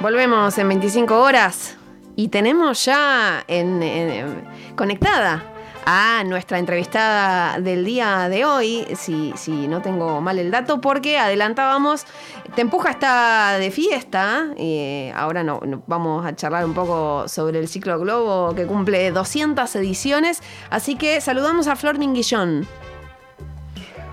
Volvemos en 25 horas y tenemos ya conectada a nuestra entrevistada del día de hoy, si, no tengo mal el dato, porque adelantábamos, Te Empuja está de fiesta, y ahora no- vamos a charlar un poco sobre el ciclo Globo que cumple 200 ediciones, así que saludamos a Flor Minguillón.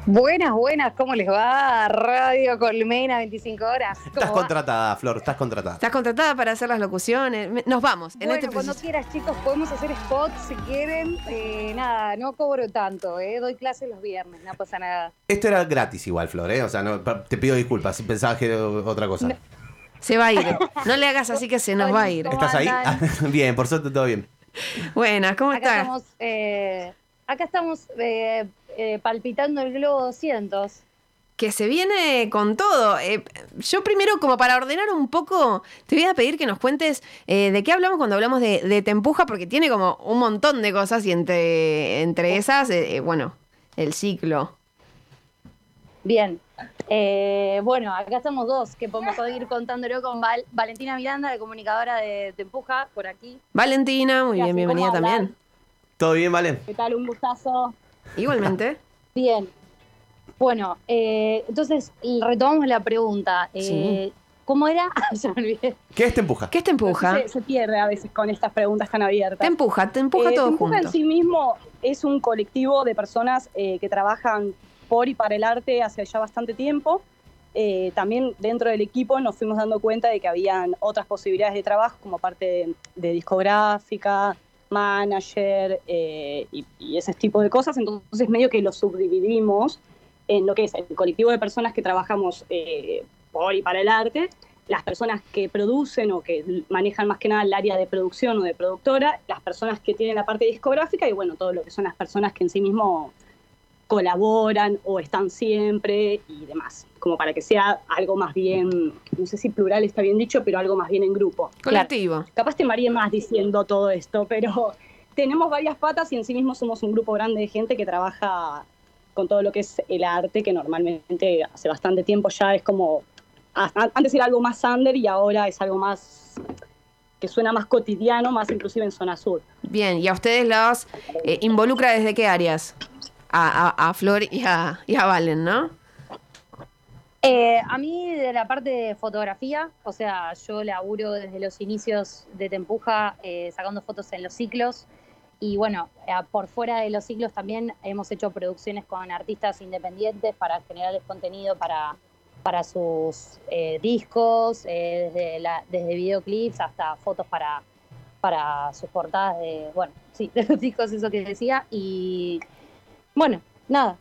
Buenas, buenas, ¿cómo les va? Radio Colmena, 25 horas. ¿Cómo Estás va? contratada, Flor, estás contratada. Estás contratada para hacer las locuciones. Nos vamos. En Bueno, este cuando quieras, chicos, podemos hacer spots si quieren. Eh, nada, no cobro tanto, ¿eh? Doy clases los viernes, no pasa nada. Esto era gratis igual, Flor, ¿eh? O sea, no, te pido disculpas si pensabas que era otra cosa. Se va a ir. No le hagas así que se nos va a ir. ¿Cómo ¿Estás ahí? bien, por suerte todo bien. Buenas, ¿cómo Acá estás? estamos, eh, acá estamos eh, eh, palpitando el globo 200. Que se viene con todo. Eh, yo primero, como para ordenar un poco, te voy a pedir que nos cuentes eh, de qué hablamos cuando hablamos de, de Te Empuja, porque tiene como un montón de cosas y entre, entre esas, bueno, el ciclo. Bien. Eh, bueno, acá estamos dos, que podemos seguir contándolo con Val- Valentina Miranda, la comunicadora de Te Empuja, por aquí. Valentina, muy bien, bienvenida también. ¿Todo bien, Valen? ¿Qué tal? Un gustazo. Igualmente. Bien. Bueno, eh, entonces retomamos la pregunta. Eh, Sí. ¿Cómo era? Se me olvidé. ¿Qué es te empuja? ¿Qué es Te Empuja? Se, se pierde a veces con estas preguntas tan abiertas. Te Empuja, Te Empuja Eh, todo Te Empuja junto. en sí mismo es un colectivo de personas eh, que trabajan por y para el arte hace ya bastante tiempo. Eh, también dentro del equipo nos fuimos dando cuenta de que habían otras posibilidades de trabajo como parte de, de discográfica, manager eh, y, y ese tipo de cosas. Entonces medio que lo subdividimos en lo que es el colectivo de personas que trabajamos eh, por y para el arte, las personas que producen o que manejan más que nada el área de producción o de productora, las personas que tienen la parte discográfica y bueno, todo lo que son las personas que en sí mismo colaboran o están siempre y demás, como para que sea algo más bien, no sé si plural está bien dicho, pero algo más bien en grupo. Colectivo. Capaz te mareé más diciendo todo esto, pero tenemos varias patas y en sí mismo somos un grupo grande de gente que trabaja con todo lo que es el arte, que normalmente hace bastante tiempo ya es como, antes era algo más under y ahora es algo más que suena más cotidiano, más inclusive en zona sur. Bien, y a ustedes los eh, involucra desde qué áreas? A, a- Flor y a, y a Valen, ¿no? Eh, a mí de la parte de fotografía, o sea, yo laburo desde los inicios de Te Empuja eh, sacando fotos en los ciclos y bueno, eh, por fuera de los ciclos también hemos hecho producciones con artistas independientes para generarles contenido para, para sus eh, discos, desde, la, desde videoclips hasta fotos para, para sus portadas bueno, sí, de los discos, eso que decía y bueno, nada,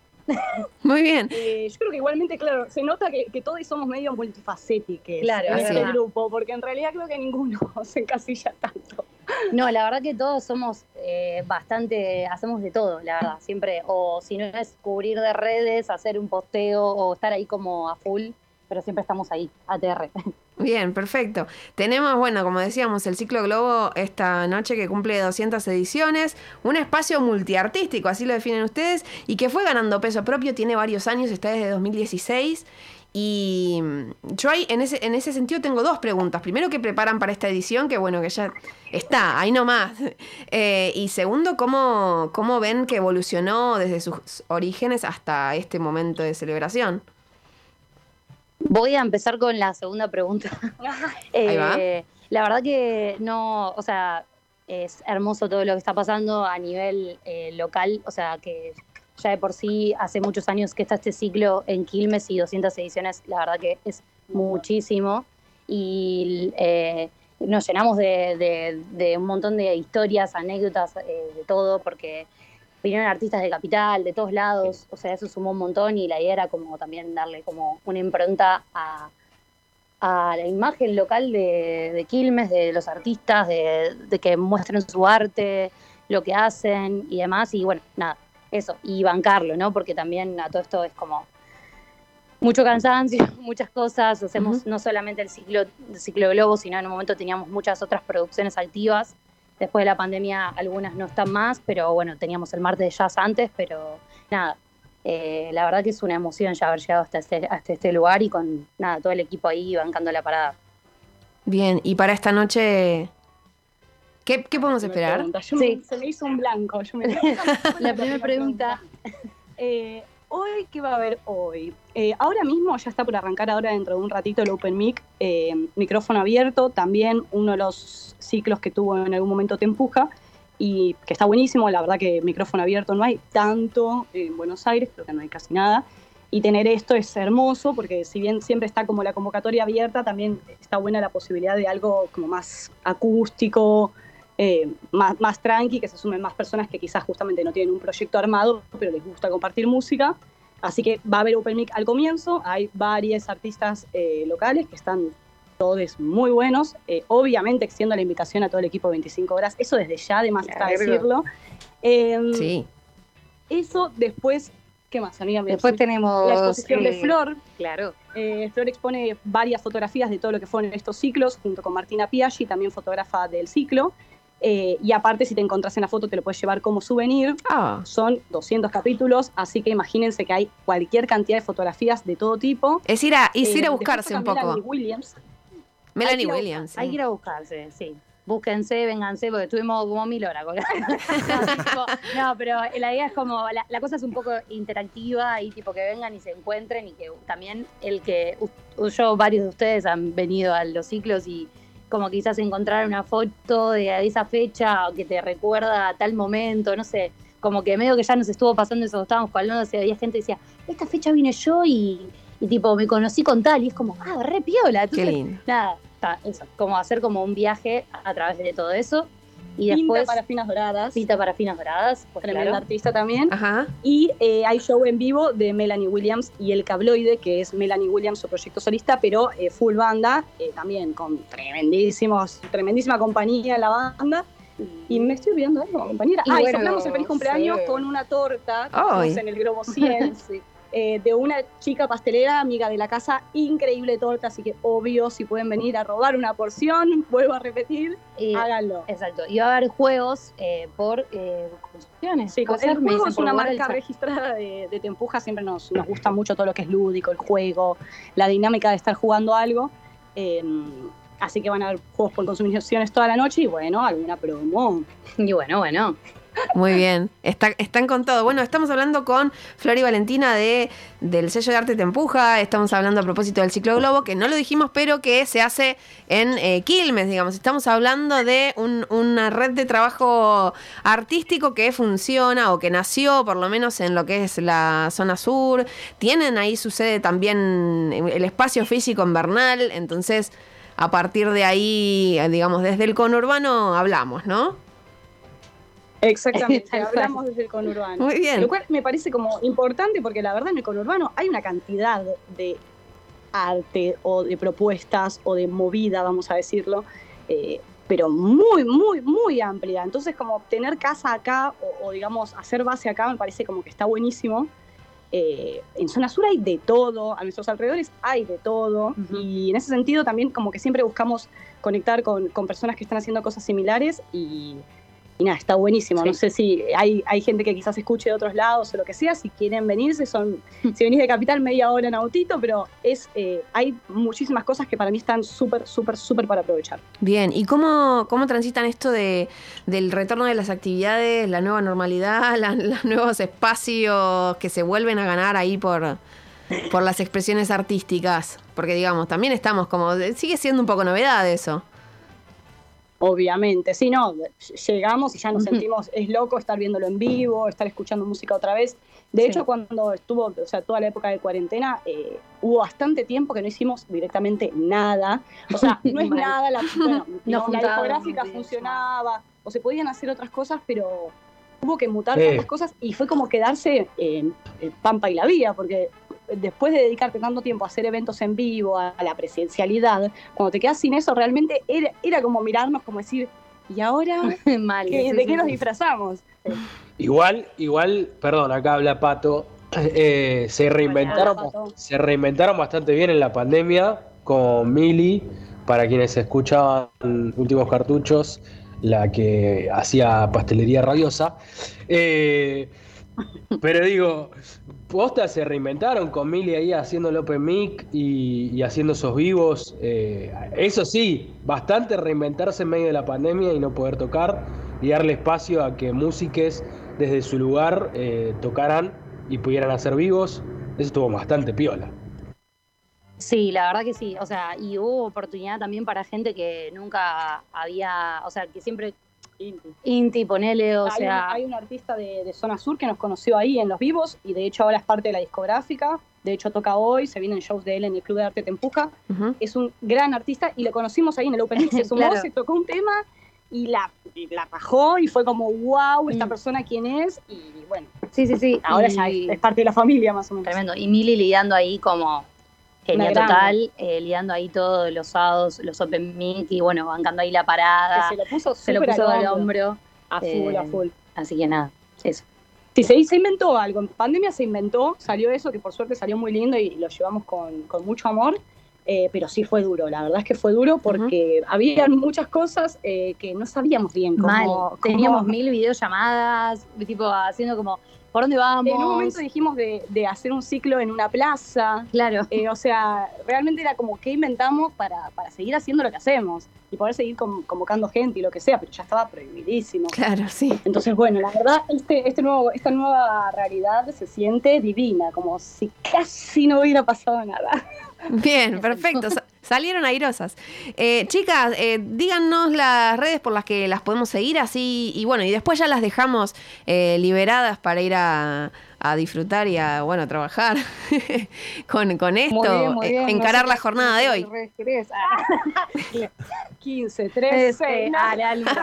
Muy bien. Eh, yo creo que igualmente, claro, se nota que, que todos somos medio multifacéticos Claro, en es este grupo, porque en realidad creo que ninguno se encasilla tanto. No, la verdad que todos somos eh, bastante, hacemos de todo, la verdad, siempre, o si no es cubrir de redes, hacer un posteo o estar ahí como a full, pero siempre estamos ahí, ATR. Bien, perfecto. Tenemos, bueno, como decíamos, el Ciclo Globo esta noche que cumple 200 ediciones, un espacio multiartístico, así lo definen ustedes, y que fue ganando peso propio, tiene varios años, está desde 2016. Y mm, yo ahí, en ese, en ese sentido, tengo dos preguntas. Primero, ¿qué preparan para esta edición? Que bueno, que ya está, ahí nomás. Eh, y segundo, ¿cómo, ¿cómo ven que evolucionó desde sus orígenes hasta este momento de celebración? Voy a empezar con la segunda pregunta. Ahí va. Eh, la verdad que no, o sea, es hermoso todo lo que está pasando a nivel eh, local, o sea, que ya de por sí hace muchos años que está este ciclo en Quilmes y 200 ediciones, la verdad que es muchísimo y eh, nos llenamos de, de- de un montón de historias, anécdotas, eh, de todo, porque vinieron artistas de Capital, de todos lados, o sea, eso sumó un montón y la idea era como también darle como una impronta a, a la imagen local de, de Quilmes, de los artistas, de, de que muestren su arte, lo que hacen y demás, y bueno, nada, eso, y bancarlo, ¿no? Porque también a todo esto es como mucho cansancio, muchas cosas, hacemos no solamente el ciclo, el ciclo Globo, sino en un momento teníamos muchas otras producciones activas. Después de la pandemia algunas no están más, pero bueno, teníamos el martes de jazz antes, pero nada, eh, la verdad que es una emoción ya haber llegado hasta este, hasta este lugar y con nada, todo el equipo ahí bancando la parada. Bien, y para esta noche, ¿qué, qué podemos esperar? Pregunta. Yo Sí. me- se me hizo un blanco. yo me- La primera pregunta. Eh, hoy, ¿qué va a haber hoy? Eh, ahora mismo ya está por arrancar ahora dentro de un ratito el Open Mic, eh, micrófono abierto, también uno de los ciclos que tuvo en algún momento Te Empuja y que está buenísimo, la verdad que micrófono abierto no hay tanto en Buenos Aires, creo que no hay casi nada. Y tener esto es hermoso porque si bien siempre está como la convocatoria abierta, también está buena la posibilidad de algo como más acústico, eh, más, más tranqui, que se sumen más personas que quizás justamente no tienen un proyecto armado, pero les gusta compartir música. Así que va a haber Open Mic al comienzo, hay varios artistas eh, locales que están todos muy buenos. Eh, obviamente extiendo la invitación a todo el equipo de 25 horas, eso desde ya además está Claro. decirlo. Eh, Sí. Eso después, ¿qué más, amiga? Me- Después tenemos. la exposición de eh, Flor, Claro. eh, Flor expone varias fotografías de todo lo que fueron estos ciclos, junto con Martina Piaggi, también fotógrafa del ciclo. Eh, y aparte, si te encontrás en la foto, te lo puedes llevar como souvenir. Ah, Son 200 capítulos, así que imagínense que hay cualquier cantidad de fotografías de todo tipo. es ir a, es ir Eh, a después buscarse un está Melanie poco. Williams. Melanie hay ir a Williams. Hay que ir a buscarse, sí. Búsquense, vénganse, porque estuvimos como mil horas con no, pero la idea es como, la, la cosa es un poco interactiva y tipo que vengan y se encuentren y que también el que, yo, varios de ustedes han venido a los ciclos y como quizás encontrar una foto de esa fecha o que te recuerda a tal momento, no sé, como que medio que ya nos estuvo pasando eso, estábamos hablando, o había gente que decía, esta fecha vine yo y, y tipo me conocí con tal y es como, ah, re piola. Qué Entonces, lindo. nada, está, eso, como hacer como un viaje a través de todo eso. Y Pinta después, para Finas Doradas. Pinta para Finas Doradas, pues Tremenda claro. artista también. Ajá. Y eh, hay show en vivo de Melanie Williams y El Cabloide, que es Melanie Williams, su proyecto solista, pero eh, full banda, eh, también con tremendísimos, tremendísima compañía en la banda. Y me estoy olvidando algo, compañera. Y ah, y soplamos el feliz cumpleaños sí. con una torta que en el Globo 100. eh, de una chica pastelera, amiga de la casa, increíble torta, así que obvio, si pueden venir a robar una porción, vuelvo a repetir, Y- háganlo. exacto. Y va a haber juegos eh, por eh, construcciones. Sí, dicen es una marca registrada de, de Tempuja, siempre nos, nos gusta mucho todo lo que es lúdico, el juego, la dinámica de estar jugando algo. eh, así que van a haber juegos por consumiciones toda la noche y bueno, alguna promo. Y bueno, bueno. Muy bien, Está- están con todo. Bueno, estamos hablando con Flor y Valentina de, del sello de arte Te Empuja, estamos hablando a propósito del ciclo globo, que no lo dijimos, pero que se hace en eh, Quilmes, digamos. Estamos hablando de un- una red de trabajo artístico que funciona o que nació por lo menos en lo que es la zona sur. Tienen ahí su sede también, en el espacio físico en Bernal, entonces a partir de ahí, eh, digamos, desde el conurbano hablamos, ¿no? Exactamente, hablamos desde el conurbano. Muy bien. Lo cual me parece como importante porque la verdad en el conurbano hay una cantidad de arte o de propuestas o de movida, vamos a decirlo, eh, pero muy, muy, muy amplia. Entonces como tener casa acá o, o, digamos hacer base acá me parece como que está buenísimo. Eh, en zona sur hay de todo, a nuestros alrededores hay de todo y en ese sentido también como que siempre buscamos conectar con, con personas que están haciendo cosas similares y, y nada, está buenísimo. Sí. No sé si hay, hay gente que quizás escuche de otros lados o lo que sea, si quieren venirse, son, si venís de Capital, media hora en autito, pero es, eh, hay muchísimas cosas que para mí están súper, súper, súper para aprovechar. Bien, ¿y cómo, cómo transitan esto de, del retorno de las actividades, la nueva normalidad, la- los nuevos espacios que se vuelven a ganar ahí por, por las expresiones artísticas? Porque digamos, también estamos como, sigue siendo un poco novedad eso. Obviamente, sí, no, llegamos y ya nos sentimos, es loco estar viéndolo en vivo, estar escuchando música otra vez. De Sí. hecho, cuando estuvo, o sea, toda la época de cuarentena, eh, hubo bastante tiempo que no hicimos directamente nada. O sea, no es nada, la, bueno, no, la discográfica funcionaba, o se podían hacer otras cosas, pero hubo que mutar Sí. tantas cosas y fue como quedarse en el Pampa y la Vía, porque después de dedicarte tanto tiempo a hacer eventos en vivo, a, a la presencialidad, cuando te quedas sin eso, realmente era, era como mirarnos, como decir, ¿y ahora Mal. qué- sí, de sí, qué nos disfrazamos? Igual, igual, perdón, acá habla Pato. eh, se reinventaron, Hola, se reinventaron bastante bien en la pandemia con Mili, para quienes escuchaban últimos cartuchos, la que hacía pastelería rabiosa. Eh, Pero digo, posta se reinventaron con Mili ahí haciendo el Mic y, y haciendo esos vivos. eh, eso sí, bastante reinventarse en medio de la pandemia y no poder tocar y darle espacio a que músiques desde su lugar eh, tocaran y pudieran hacer vivos. Eso estuvo bastante piola. Sí, la verdad que sí. O sea, y hubo oportunidad también para gente que nunca había, o sea, que siempre Inti, ponele, o hay, sea, un, hay un artista de, de Zona Sur que nos conoció ahí en los vivos y de hecho ahora es parte de la discográfica. De hecho toca hoy, se vienen shows de él en el Club de Arte Te Empuja. Ujú. Es un gran artista y lo conocimos ahí en el Open. Se sumó, Claro. se tocó un tema y la, y la rajó y fue como, wow, esta Mm. persona quién es. Y bueno, sí, sí, sí. ahora y- ya es, es parte de la familia más o menos. Tremendo. Y Mili lidiando ahí como genia total, eh, lidiando ahí todos los sábados, los Open Mic y bueno, bancando ahí la parada. Que se lo puso, se lo puso al hombro. A full, Eh, a full. Así que nada, eso. Sí, se, se inventó algo. En pandemia se inventó, salió eso, que por suerte salió muy lindo y lo llevamos con, con mucho amor. eh, pero sí fue duro, la verdad es que fue duro porque había muchas cosas eh, que no sabíamos bien cómo. Mal. Teníamos mil videollamadas, tipo haciendo como, ¿por dónde vamos? En un momento dijimos de, de hacer un ciclo en una plaza. Claro. eh, o sea, realmente era como que inventamos para, para seguir haciendo lo que hacemos y poder seguir con- convocando gente y lo que sea, pero ya estaba prohibidísimo. Claro, sí. Entonces, bueno, la verdad, este, este nuevo, esta nueva realidad se siente divina, como si casi no hubiera pasado nada. Bien, perfecto. Sa- Salieron airosas. Eh, chicas, eh, díganos las redes por las que las podemos seguir así y bueno, y después ya las dejamos eh, liberadas para ir a, a disfrutar y a, bueno, trabajar con, con esto, Muy bien, muy eh, bien. encarar No la jornada de hoy. redes querés. Ah. 15, 13, Este, no. dale, dale.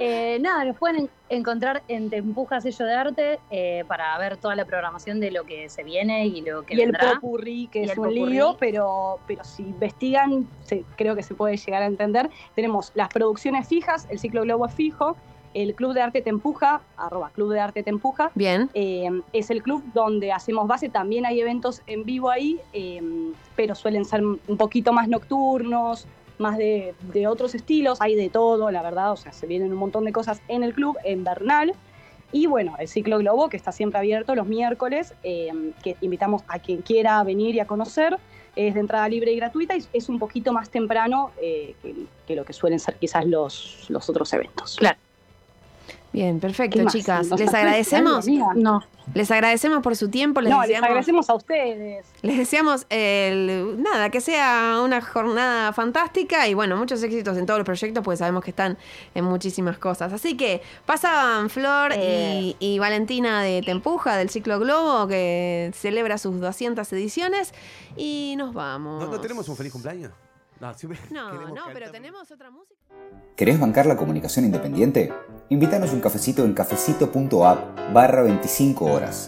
Eh, nada, nos pueden en- encontrar en Te Empuja Sello de Arte eh, para ver toda la programación de lo que se viene y lo que y el vendrá. popurrí, que Y es el un popurrí. lío, pero, pero si investigan, se- creo que se puede llegar a entender. Tenemos las producciones fijas, el ciclo Globo es fijo, el Club de Arte Te Empuja, arroba Club de Arte Te Empuja, Bien, eh, es el club donde hacemos base, también hay eventos en vivo ahí, eh, pero suelen ser un poquito más nocturnos, más de, de otros estilos, hay de todo, la verdad, o sea, se vienen un montón de cosas en el club, en Bernal. Y bueno, el ciclo Globo, que está siempre abierto los miércoles, eh, que invitamos a quien quiera venir y a conocer, es de entrada libre y gratuita y es un poquito más temprano eh, que, que lo que suelen ser quizás los, los otros eventos. Claro. Bien, perfecto, chicas. ¿Nos Les agradecemos? No, les agradecemos por su tiempo, les No, les deseamos- agradecemos a ustedes. Les deseamos el, nada, que sea una jornada fantástica y bueno, muchos éxitos en todos los proyectos porque sabemos que están en muchísimas cosas. Así que pasaban Flor Eh. y, y Valentina de Tempuja del Ciclo Globo que celebra sus 200 ediciones y nos vamos. ¿No, no tenemos un feliz cumpleaños? No, No, queremos no, pero tenemos otra música. ¿Querés bancar la comunicación independiente? Invítanos un cafecito en cafecito.app barra 25 horas.